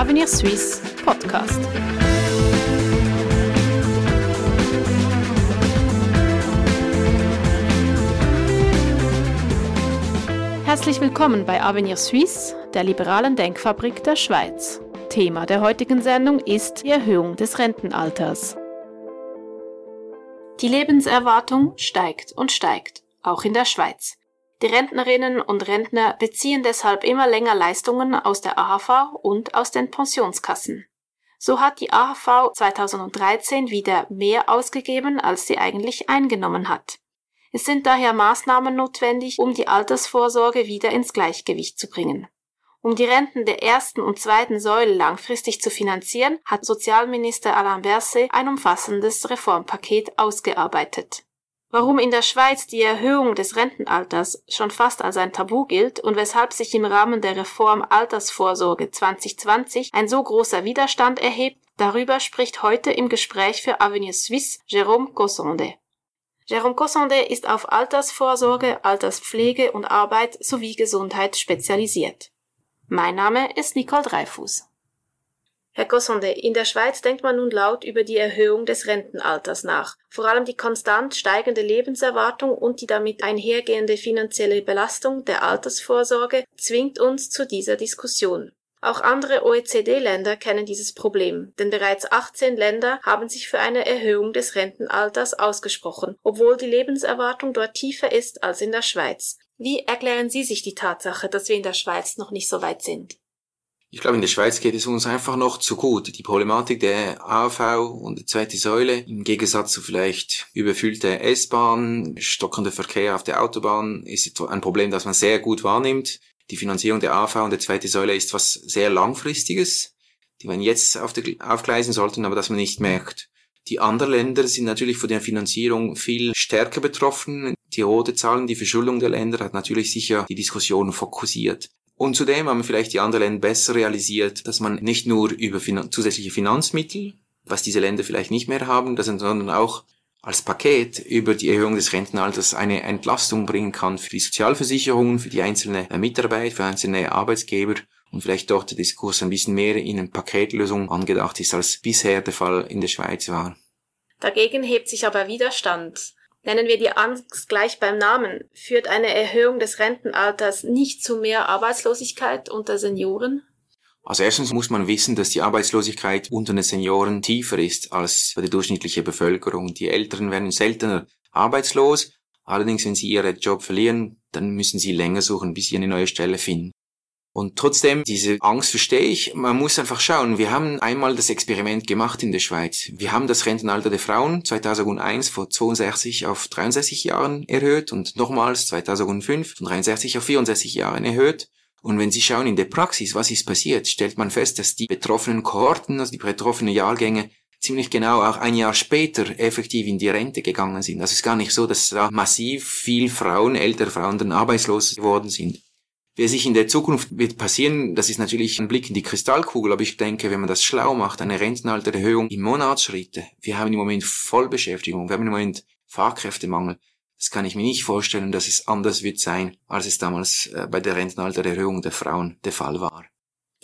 Avenir Suisse Podcast. Herzlich willkommen bei Avenir Suisse, der liberalen Denkfabrik der Schweiz. Thema der heutigen Sendung ist die Erhöhung des Rentenalters. Die Lebenserwartung steigt und steigt, auch in der Schweiz. Die Rentnerinnen und Rentner beziehen deshalb immer länger Leistungen aus der AHV und aus den Pensionskassen. So hat die AHV 2013 wieder mehr ausgegeben, als sie eigentlich eingenommen hat. Es sind daher Maßnahmen notwendig, um die Altersvorsorge wieder ins Gleichgewicht zu bringen. Um die Renten der ersten und zweiten Säule langfristig zu finanzieren, hat Sozialminister Alain Berset ein umfassendes Reformpaket ausgearbeitet. Warum in der Schweiz die Erhöhung des Rentenalters schon fast als ein Tabu gilt und weshalb sich im Rahmen der Reform Altersvorsorge 2020 ein so großer Widerstand erhebt, darüber spricht heute im Gespräch für Avenir Suisse Jérôme Cossonde. Jérôme Cossonde ist auf Altersvorsorge, Alterspflege und Arbeit sowie Gesundheit spezialisiert. Mein Name ist Nicole Dreifuß. Herr Cossonde, in der Schweiz denkt man nun laut über die Erhöhung des Rentenalters nach. Vor allem die konstant steigende Lebenserwartung und die damit einhergehende finanzielle Belastung der Altersvorsorge zwingt uns zu dieser Diskussion. Auch andere OECD-Länder kennen dieses Problem, denn bereits 18 Länder haben sich für eine Erhöhung des Rentenalters ausgesprochen, obwohl die Lebenserwartung dort tiefer ist als in der Schweiz. Wie erklären Sie sich die Tatsache, dass wir in der Schweiz noch nicht so weit sind? Ich glaube, in der Schweiz geht es uns einfach noch zu gut. Die Problematik der AV und der zweite Säule, im Gegensatz zu vielleicht überfüllte S-Bahn, stockender Verkehr auf der Autobahn, ist ein Problem, das man sehr gut wahrnimmt die Finanzierung der AV und der zweite Säule ist was sehr langfristiges, die man jetzt auf der, aufgleisen sollten, aber das man nicht merkt. Die anderen Länder sind natürlich von der Finanzierung viel stärker betroffen. Die rote Zahlen, die Verschuldung der Länder hat natürlich sicher die Diskussion fokussiert. Und zudem haben vielleicht die anderen Länder besser realisiert, dass man nicht nur über finan zusätzliche Finanzmittel, was diese Länder vielleicht nicht mehr haben, sondern auch als Paket über die Erhöhung des Rentenalters eine Entlastung bringen kann für die Sozialversicherungen, für die einzelne Mitarbeit, für einzelne Arbeitsgeber und vielleicht dort der Diskurs ein bisschen mehr in eine Paketlösung angedacht ist, als bisher der Fall in der Schweiz war. Dagegen hebt sich aber Widerstand. Nennen wir die Angst gleich beim Namen. Führt eine Erhöhung des Rentenalters nicht zu mehr Arbeitslosigkeit unter Senioren? Also erstens muss man wissen, dass die Arbeitslosigkeit unter den Senioren tiefer ist als bei der durchschnittlichen Bevölkerung. Die Älteren werden seltener arbeitslos. Allerdings, wenn sie ihren Job verlieren, dann müssen sie länger suchen, bis sie eine neue Stelle finden. Und trotzdem, diese Angst verstehe ich. Man muss einfach schauen. Wir haben einmal das Experiment gemacht in der Schweiz. Wir haben das Rentenalter der Frauen 2001 von 62 auf 63 Jahren erhöht und nochmals 2005 von 63 auf 64 Jahren erhöht. Und wenn Sie schauen in der Praxis, was ist passiert, stellt man fest, dass die betroffenen Kohorten, also die betroffenen Jahrgänge, ziemlich genau auch ein Jahr später effektiv in die Rente gegangen sind. Also es ist gar nicht so, dass da massiv viel Frauen, ältere Frauen dann arbeitslos geworden sind. Wer sich in der Zukunft wird passieren, das ist natürlich ein Blick in die Kristallkugel, aber ich denke, wenn man das schlau macht, eine Rentenaltererhöhung im Monatsschritte. Wir haben im Moment Vollbeschäftigung, wir haben im Moment Fachkräftemangel. Das kann ich mir nicht vorstellen, dass es anders wird sein, als es damals äh, bei der Rentenaltererhöhung der Frauen der Fall war.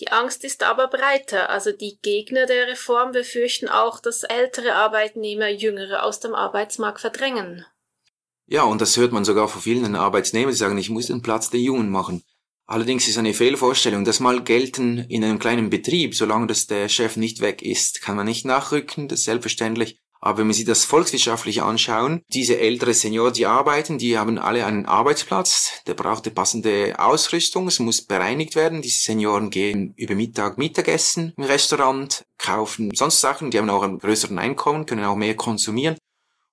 Die Angst ist aber breiter. Also die Gegner der Reform befürchten auch, dass ältere Arbeitnehmer jüngere aus dem Arbeitsmarkt verdrängen. Ja, und das hört man sogar von vielen Arbeitnehmern, die sagen, ich muss den Platz der Jungen machen. Allerdings ist eine Fehlvorstellung, das mal gelten in einem kleinen Betrieb, solange das der Chef nicht weg ist, kann man nicht nachrücken, das ist selbstverständlich. Aber wenn wir sich das volkswirtschaftlich anschauen, diese ältere Senioren, die arbeiten, die haben alle einen Arbeitsplatz, der braucht eine passende Ausrüstung, es muss bereinigt werden. Diese Senioren gehen über Mittag Mittagessen im Restaurant, kaufen sonst Sachen, die haben auch einen größeren Einkommen, können auch mehr konsumieren.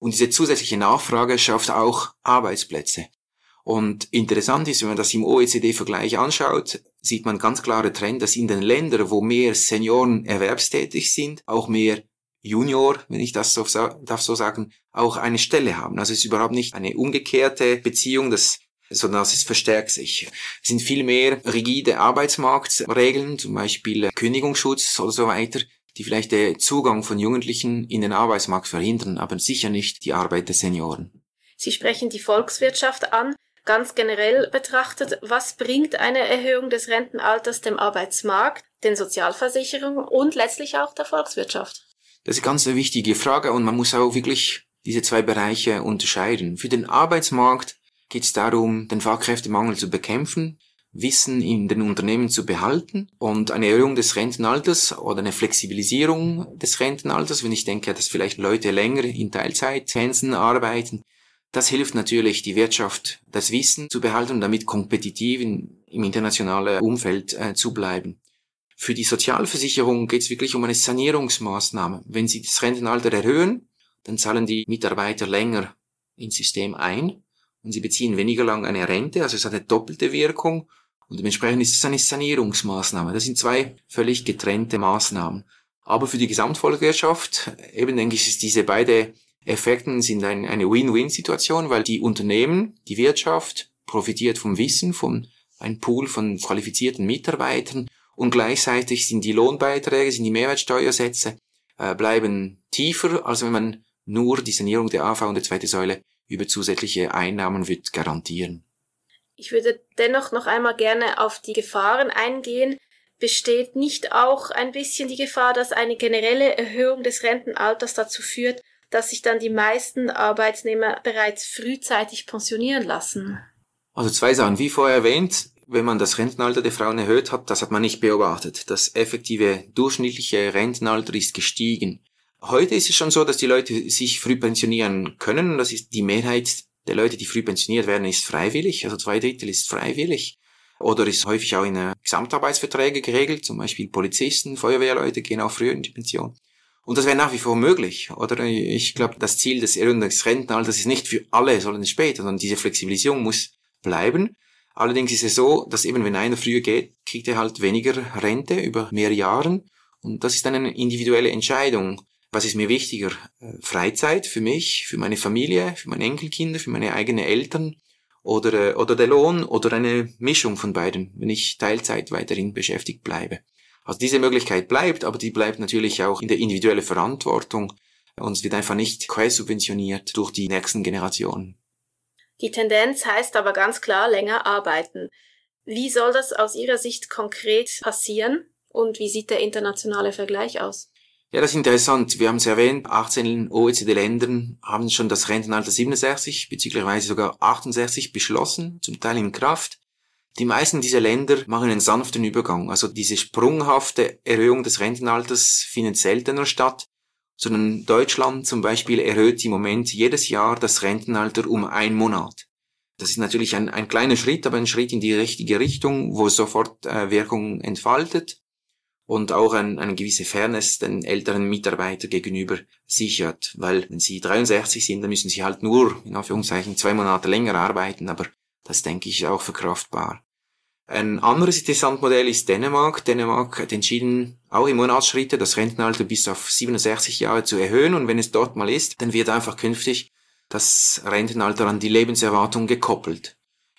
Und diese zusätzliche Nachfrage schafft auch Arbeitsplätze. Und interessant ist, wenn man das im OECD-Vergleich anschaut, sieht man ganz klare Trend, dass in den Ländern, wo mehr Senioren erwerbstätig sind, auch mehr Junior, wenn ich das so darf so sagen, auch eine Stelle haben. Also es ist überhaupt nicht eine umgekehrte Beziehung, das, sondern es verstärkt sich. Es sind viel mehr rigide Arbeitsmarktregeln, zum Beispiel Kündigungsschutz oder so weiter, die vielleicht den Zugang von Jugendlichen in den Arbeitsmarkt verhindern, aber sicher nicht die Arbeit der Senioren. Sie sprechen die Volkswirtschaft an. Ganz generell betrachtet, was bringt eine Erhöhung des Rentenalters dem Arbeitsmarkt? den Sozialversicherungen und letztlich auch der Volkswirtschaft? Das ist ganz eine wichtige Frage und man muss auch wirklich diese zwei Bereiche unterscheiden. Für den Arbeitsmarkt geht es darum, den Fachkräftemangel zu bekämpfen, Wissen in den Unternehmen zu behalten und eine Erhöhung des Rentenalters oder eine Flexibilisierung des Rentenalters, wenn ich denke, dass vielleicht Leute länger in Teilzeitpensen arbeiten, das hilft natürlich, die Wirtschaft, das Wissen zu behalten und damit kompetitiv in, im internationalen Umfeld äh, zu bleiben. Für die Sozialversicherung geht es wirklich um eine Sanierungsmaßnahme. Wenn Sie das Rentenalter erhöhen, dann zahlen die Mitarbeiter länger ins System ein und sie beziehen weniger lang eine Rente, also es hat eine doppelte Wirkung und dementsprechend ist es eine Sanierungsmaßnahme. Das sind zwei völlig getrennte Maßnahmen. Aber für die Gesamtvolkswirtschaft, eben denke ich, ist diese beide Effekten sind ein, eine Win-Win-Situation, weil die Unternehmen, die Wirtschaft profitiert vom Wissen, von einem Pool von qualifizierten Mitarbeitern und gleichzeitig sind die Lohnbeiträge, sind die Mehrwertsteuersätze äh, bleiben tiefer, als wenn man nur die Sanierung der AV und der zweiten Säule über zusätzliche Einnahmen wird garantieren. Ich würde dennoch noch einmal gerne auf die Gefahren eingehen. Besteht nicht auch ein bisschen die Gefahr, dass eine generelle Erhöhung des Rentenalters dazu führt, dass sich dann die meisten Arbeitsnehmer bereits frühzeitig pensionieren lassen? Also zwei Sachen. Wie vorher erwähnt, wenn man das Rentenalter der Frauen erhöht hat, das hat man nicht beobachtet. Das effektive durchschnittliche Rentenalter ist gestiegen. Heute ist es schon so, dass die Leute sich früh pensionieren können. Das ist die Mehrheit der Leute, die früh pensioniert werden, ist freiwillig, also zwei Drittel ist freiwillig. Oder ist häufig auch in Gesamtarbeitsverträge geregelt, zum Beispiel Polizisten, Feuerwehrleute gehen auch früher in die Pension. Und das wäre nach wie vor möglich, oder? Ich glaube, das Ziel des Rentenalters ist nicht für alle, sondern später, sondern diese Flexibilisierung muss bleiben. Allerdings ist es so, dass eben wenn einer früher geht, kriegt er halt weniger Rente über mehr Jahren. Und das ist dann eine individuelle Entscheidung. Was ist mir wichtiger? Äh, Freizeit für mich, für meine Familie, für meine Enkelkinder, für meine eigenen Eltern oder, äh, oder der Lohn oder eine Mischung von beiden, wenn ich Teilzeit weiterhin beschäftigt bleibe. Also diese Möglichkeit bleibt, aber die bleibt natürlich auch in der individuellen Verantwortung und wird einfach nicht quersubventioniert durch die nächsten Generationen. Die Tendenz heißt aber ganz klar länger arbeiten. Wie soll das aus Ihrer Sicht konkret passieren und wie sieht der internationale Vergleich aus? Ja, das ist interessant. Wir haben es erwähnt, 18 OECD-Ländern haben schon das Rentenalter 67 bzw. sogar 68 beschlossen, zum Teil in Kraft. Die meisten dieser Länder machen einen sanften Übergang. Also diese sprunghafte Erhöhung des Rentenalters findet seltener statt, sondern Deutschland zum Beispiel erhöht im Moment jedes Jahr das Rentenalter um ein Monat. Das ist natürlich ein, ein kleiner Schritt, aber ein Schritt in die richtige Richtung, wo sofort äh, Wirkung entfaltet und auch ein, eine gewisse Fairness den älteren Mitarbeiter gegenüber sichert. Weil wenn sie 63 sind, dann müssen sie halt nur, in Anführungszeichen, zwei Monate länger arbeiten, aber das denke ich auch verkraftbar. Ein anderes interessantes Modell ist Dänemark. Dänemark hat entschieden, auch im Monatsschritte das Rentenalter bis auf 67 Jahre zu erhöhen und wenn es dort mal ist, dann wird einfach künftig das Rentenalter an die Lebenserwartung gekoppelt.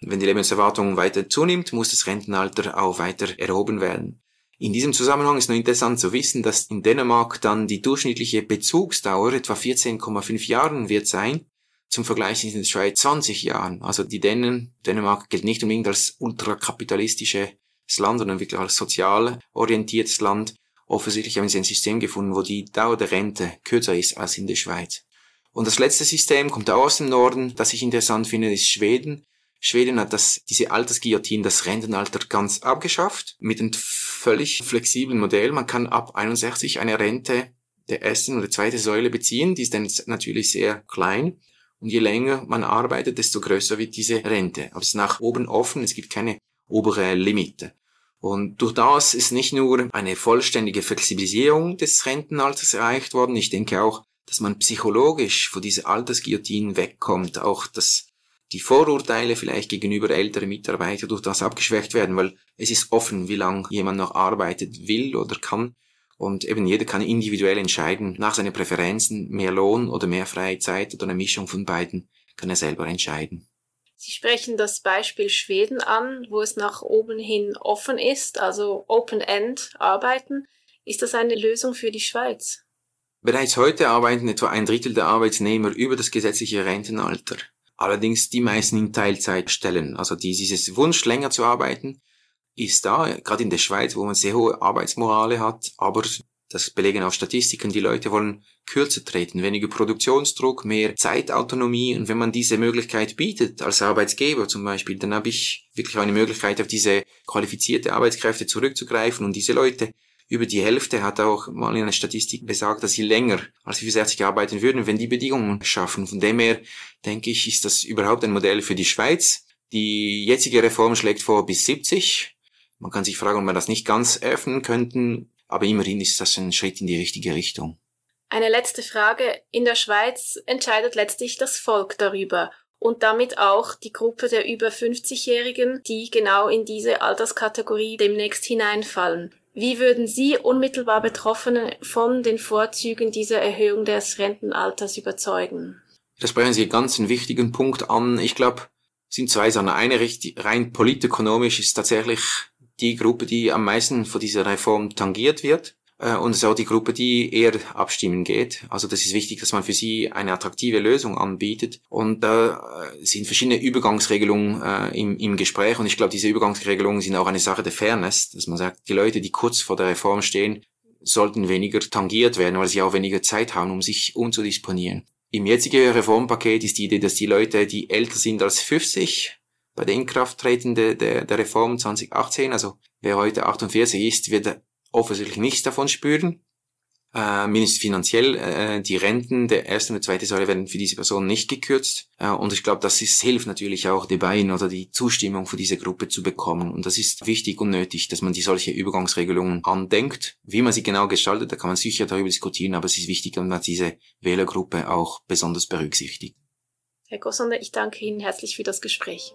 wenn die Lebenserwartung weiter zunimmt, muss das Rentenalter auch weiter erhoben werden. In diesem Zusammenhang ist noch interessant zu wissen, dass in Dänemark dann die durchschnittliche Bezugsdauer etwa 14,5 Jahren wird sein. Zum Vergleich sind in der Schweiz 20 Jahren. Also die Dänen, Dänemark gilt nicht unbedingt als ultrakapitalistisches Land, sondern wirklich als sozial orientiertes Land. Offensichtlich haben sie ein System gefunden, wo die Dauer der Rente kürzer ist als in der Schweiz. Und das letzte System kommt auch aus dem Norden, das ich interessant finde, ist Schweden. Schweden hat das, diese Altersguillotine, das Rentenalter ganz abgeschafft, mit einem völlig flexiblen Modell. Man kann ab 61 eine Rente der ersten oder zweiten Säule beziehen. Die ist dann natürlich sehr klein. Und je länger man arbeitet, desto größer wird diese Rente. Aber es ist nach oben offen, es gibt keine obere Limite. Und durch das ist nicht nur eine vollständige Flexibilisierung des Rentenalters erreicht worden, ich denke auch, dass man psychologisch von dieser Altersguillotine wegkommt, auch das die Vorurteile vielleicht gegenüber älteren Mitarbeitern durch das abgeschwächt werden, weil es ist offen, wie lange jemand noch arbeitet will oder kann. Und eben jeder kann individuell entscheiden, nach seinen Präferenzen, mehr Lohn oder mehr freie Zeit oder eine Mischung von beiden, kann er selber entscheiden. Sie sprechen das Beispiel Schweden an, wo es nach oben hin offen ist, also Open-End arbeiten. Ist das eine Lösung für die Schweiz? Bereits heute arbeiten etwa ein Drittel der Arbeitsnehmer über das gesetzliche Rentenalter. Allerdings die meisten in Teilzeitstellen. Also dieses Wunsch länger zu arbeiten ist da, gerade in der Schweiz, wo man sehr hohe Arbeitsmorale hat, aber das belegen auch Statistiken, die Leute wollen kürzer treten, weniger Produktionsdruck, mehr Zeitautonomie und wenn man diese Möglichkeit bietet, als Arbeitsgeber zum Beispiel, dann habe ich wirklich eine Möglichkeit, auf diese qualifizierte Arbeitskräfte zurückzugreifen und diese Leute über die Hälfte hat auch mal in einer Statistik besagt, dass sie länger als 65 arbeiten würden, wenn die Bedingungen schaffen. Von dem her denke ich, ist das überhaupt ein Modell für die Schweiz. Die jetzige Reform schlägt vor bis 70. Man kann sich fragen, ob man das nicht ganz öffnen könnten, aber immerhin ist das ein Schritt in die richtige Richtung. Eine letzte Frage. In der Schweiz entscheidet letztlich das Volk darüber und damit auch die Gruppe der über 50-Jährigen, die genau in diese Alterskategorie demnächst hineinfallen. Wie würden Sie unmittelbar Betroffene von den Vorzügen dieser Erhöhung des Rentenalters überzeugen? Da sprechen Sie ganz einen wichtigen Punkt an. Ich glaube, sind zwei Sachen. Eine rein politökonomisch ist tatsächlich die Gruppe, die am meisten von dieser Reform tangiert wird. Äh, und es ist auch die Gruppe, die eher abstimmen geht. Also das ist wichtig, dass man für sie eine attraktive Lösung anbietet. Und da äh, sind verschiedene Übergangsregelungen äh, im, im Gespräch. Und ich glaube, diese Übergangsregelungen sind auch eine Sache der Fairness, dass man sagt, die Leute, die kurz vor der Reform stehen, sollten weniger tangiert werden, weil sie auch weniger Zeit haben, um sich umzudisponieren. Im jetzigen Reformpaket ist die Idee, dass die Leute, die älter sind als 50, bei der Inkrafttreten der, der, der Reform 2018, also wer heute 48 ist, wird offensichtlich nichts davon spüren. Äh, mindestens finanziell, äh, die Renten der ersten und zweiten Säule werden für diese Person nicht gekürzt. Äh, und ich glaube, das ist, hilft natürlich auch die Bein oder die Zustimmung für diese Gruppe zu bekommen. Und das ist wichtig und nötig, dass man die solche Übergangsregelungen andenkt. Wie man sie genau gestaltet, da kann man sicher darüber diskutieren, aber es ist wichtig, dass man diese Wählergruppe auch besonders berücksichtigt. Herr Gossonder, ich danke Ihnen herzlich für das Gespräch.